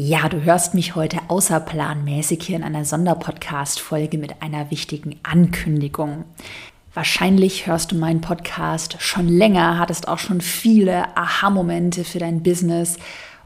Ja, du hörst mich heute außerplanmäßig hier in einer Sonderpodcast-Folge mit einer wichtigen Ankündigung. Wahrscheinlich hörst du meinen Podcast schon länger, hattest auch schon viele Aha-Momente für dein Business.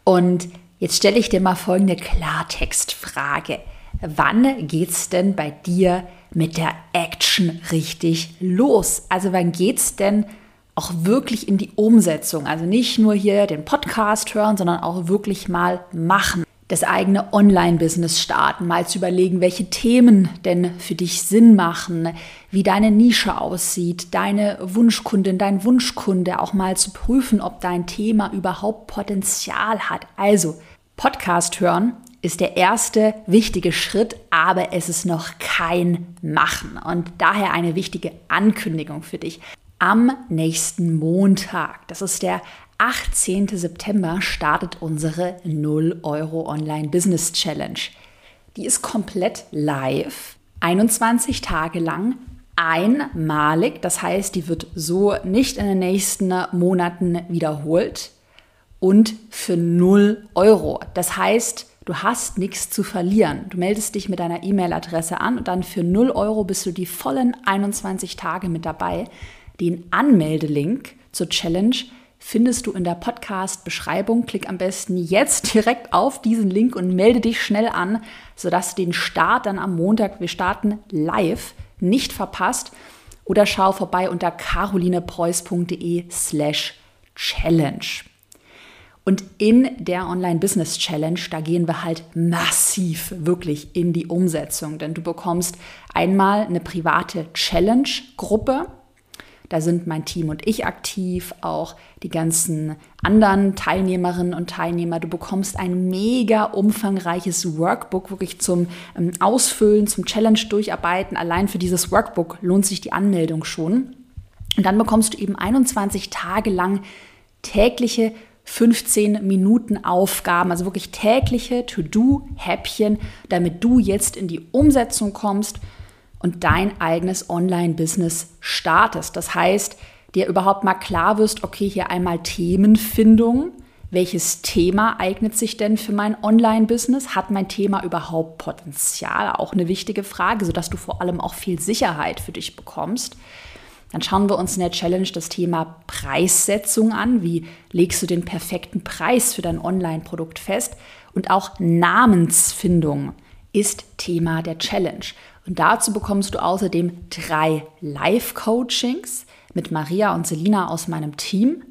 Und jetzt stelle ich dir mal folgende Klartextfrage. Wann geht's denn bei dir mit der Action richtig los? Also wann geht's denn auch wirklich in die Umsetzung. Also nicht nur hier den Podcast hören, sondern auch wirklich mal machen. Das eigene Online-Business starten, mal zu überlegen, welche Themen denn für dich Sinn machen, wie deine Nische aussieht, deine Wunschkundin, dein Wunschkunde, auch mal zu prüfen, ob dein Thema überhaupt Potenzial hat. Also, Podcast hören ist der erste wichtige Schritt, aber es ist noch kein Machen. Und daher eine wichtige Ankündigung für dich am nächsten Montag. Das ist der 18. September startet unsere 0 Euro Online Business Challenge. Die ist komplett live, 21 Tage lang, einmalig. Das heißt, die wird so nicht in den nächsten Monaten wiederholt und für 0 Euro. Das heißt, du hast nichts zu verlieren. Du meldest dich mit deiner E-Mail-Adresse an und dann für 0 Euro bist du die vollen 21 Tage mit dabei. Den Anmeldelink zur Challenge findest du in der Podcast-Beschreibung. Klick am besten jetzt direkt auf diesen Link und melde dich schnell an, sodass du den Start dann am Montag, wir starten live, nicht verpasst. Oder schau vorbei unter carolinepreuß.de slash challenge. Und in der Online-Business Challenge, da gehen wir halt massiv wirklich in die Umsetzung, denn du bekommst einmal eine private Challenge-Gruppe, da sind mein Team und ich aktiv, auch die ganzen anderen Teilnehmerinnen und Teilnehmer. Du bekommst ein mega umfangreiches Workbook wirklich zum ähm, Ausfüllen, zum Challenge durcharbeiten. Allein für dieses Workbook lohnt sich die Anmeldung schon. Und dann bekommst du eben 21 Tage lang tägliche 15 Minuten Aufgaben, also wirklich tägliche To-Do-Häppchen, damit du jetzt in die Umsetzung kommst und dein eigenes Online-Business startest. Das heißt, dir überhaupt mal klar wirst, okay, hier einmal Themenfindung. Welches Thema eignet sich denn für mein Online-Business? Hat mein Thema überhaupt Potenzial? Auch eine wichtige Frage, sodass du vor allem auch viel Sicherheit für dich bekommst. Dann schauen wir uns in der Challenge das Thema Preissetzung an. Wie legst du den perfekten Preis für dein Online-Produkt fest? Und auch Namensfindung ist Thema der Challenge. Und dazu bekommst du außerdem drei Live-Coachings mit Maria und Selina aus meinem Team.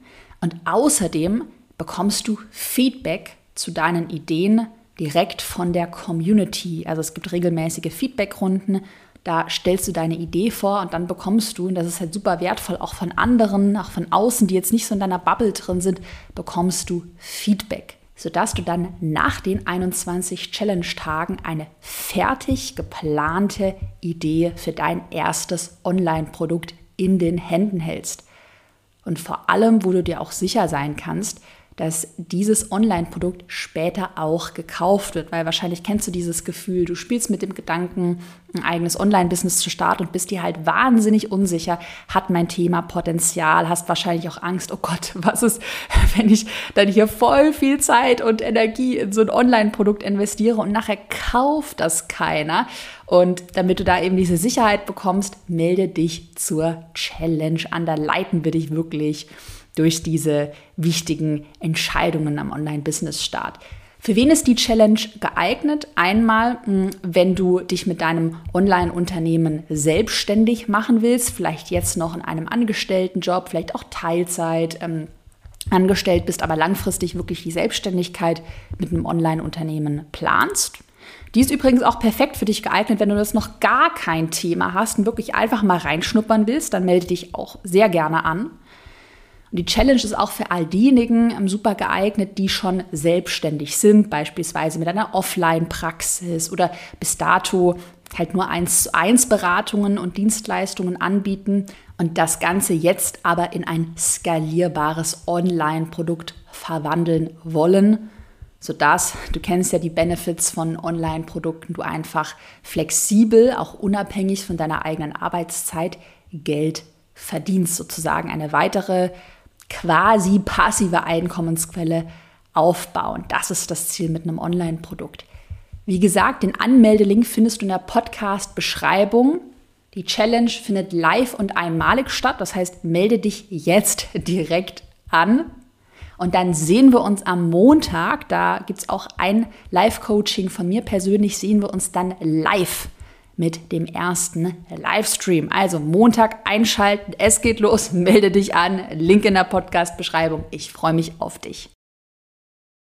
Und außerdem bekommst du Feedback zu deinen Ideen direkt von der Community. Also es gibt regelmäßige Feedbackrunden. Da stellst du deine Idee vor und dann bekommst du, und das ist halt super wertvoll, auch von anderen, auch von außen, die jetzt nicht so in deiner Bubble drin sind, bekommst du Feedback sodass du dann nach den 21 Challenge-Tagen eine fertig geplante Idee für dein erstes Online-Produkt in den Händen hältst. Und vor allem, wo du dir auch sicher sein kannst, dass dieses Online-Produkt später auch gekauft wird, weil wahrscheinlich kennst du dieses Gefühl, du spielst mit dem Gedanken, ein eigenes Online-Business zu starten und bist dir halt wahnsinnig unsicher, hat mein Thema Potenzial, hast wahrscheinlich auch Angst, oh Gott, was ist, wenn ich dann hier voll viel Zeit und Energie in so ein Online-Produkt investiere und nachher kauft das keiner. Und damit du da eben diese Sicherheit bekommst, melde dich zur Challenge. An, da leiten wir dich wirklich durch diese wichtigen Entscheidungen am Online-Business-Start. Für wen ist die Challenge geeignet? Einmal, hm, wenn du dich mit deinem Online-Unternehmen selbstständig machen willst, vielleicht jetzt noch in einem Angestelltenjob, vielleicht auch Teilzeit ähm, angestellt bist, aber langfristig wirklich die Selbstständigkeit mit einem Online-Unternehmen planst. Die ist übrigens auch perfekt für dich geeignet, wenn du das noch gar kein Thema hast und wirklich einfach mal reinschnuppern willst, dann melde dich auch sehr gerne an. Und die Challenge ist auch für all diejenigen ähm, super geeignet, die schon selbstständig sind, beispielsweise mit einer Offline-Praxis oder bis dato halt nur eins zu eins Beratungen und Dienstleistungen anbieten und das Ganze jetzt aber in ein skalierbares Online-Produkt verwandeln wollen, sodass, du kennst ja die Benefits von Online-Produkten, du einfach flexibel, auch unabhängig von deiner eigenen Arbeitszeit Geld verdienst, sozusagen eine weitere quasi passive Einkommensquelle aufbauen. Das ist das Ziel mit einem Online-Produkt. Wie gesagt, den Anmeldelink findest du in der Podcast-Beschreibung. Die Challenge findet live und einmalig statt. Das heißt, melde dich jetzt direkt an. Und dann sehen wir uns am Montag. Da gibt es auch ein Live-Coaching von mir persönlich. Sehen wir uns dann live mit dem ersten Livestream. Also Montag einschalten. Es geht los. Melde dich an. Link in der Podcast-Beschreibung. Ich freue mich auf dich.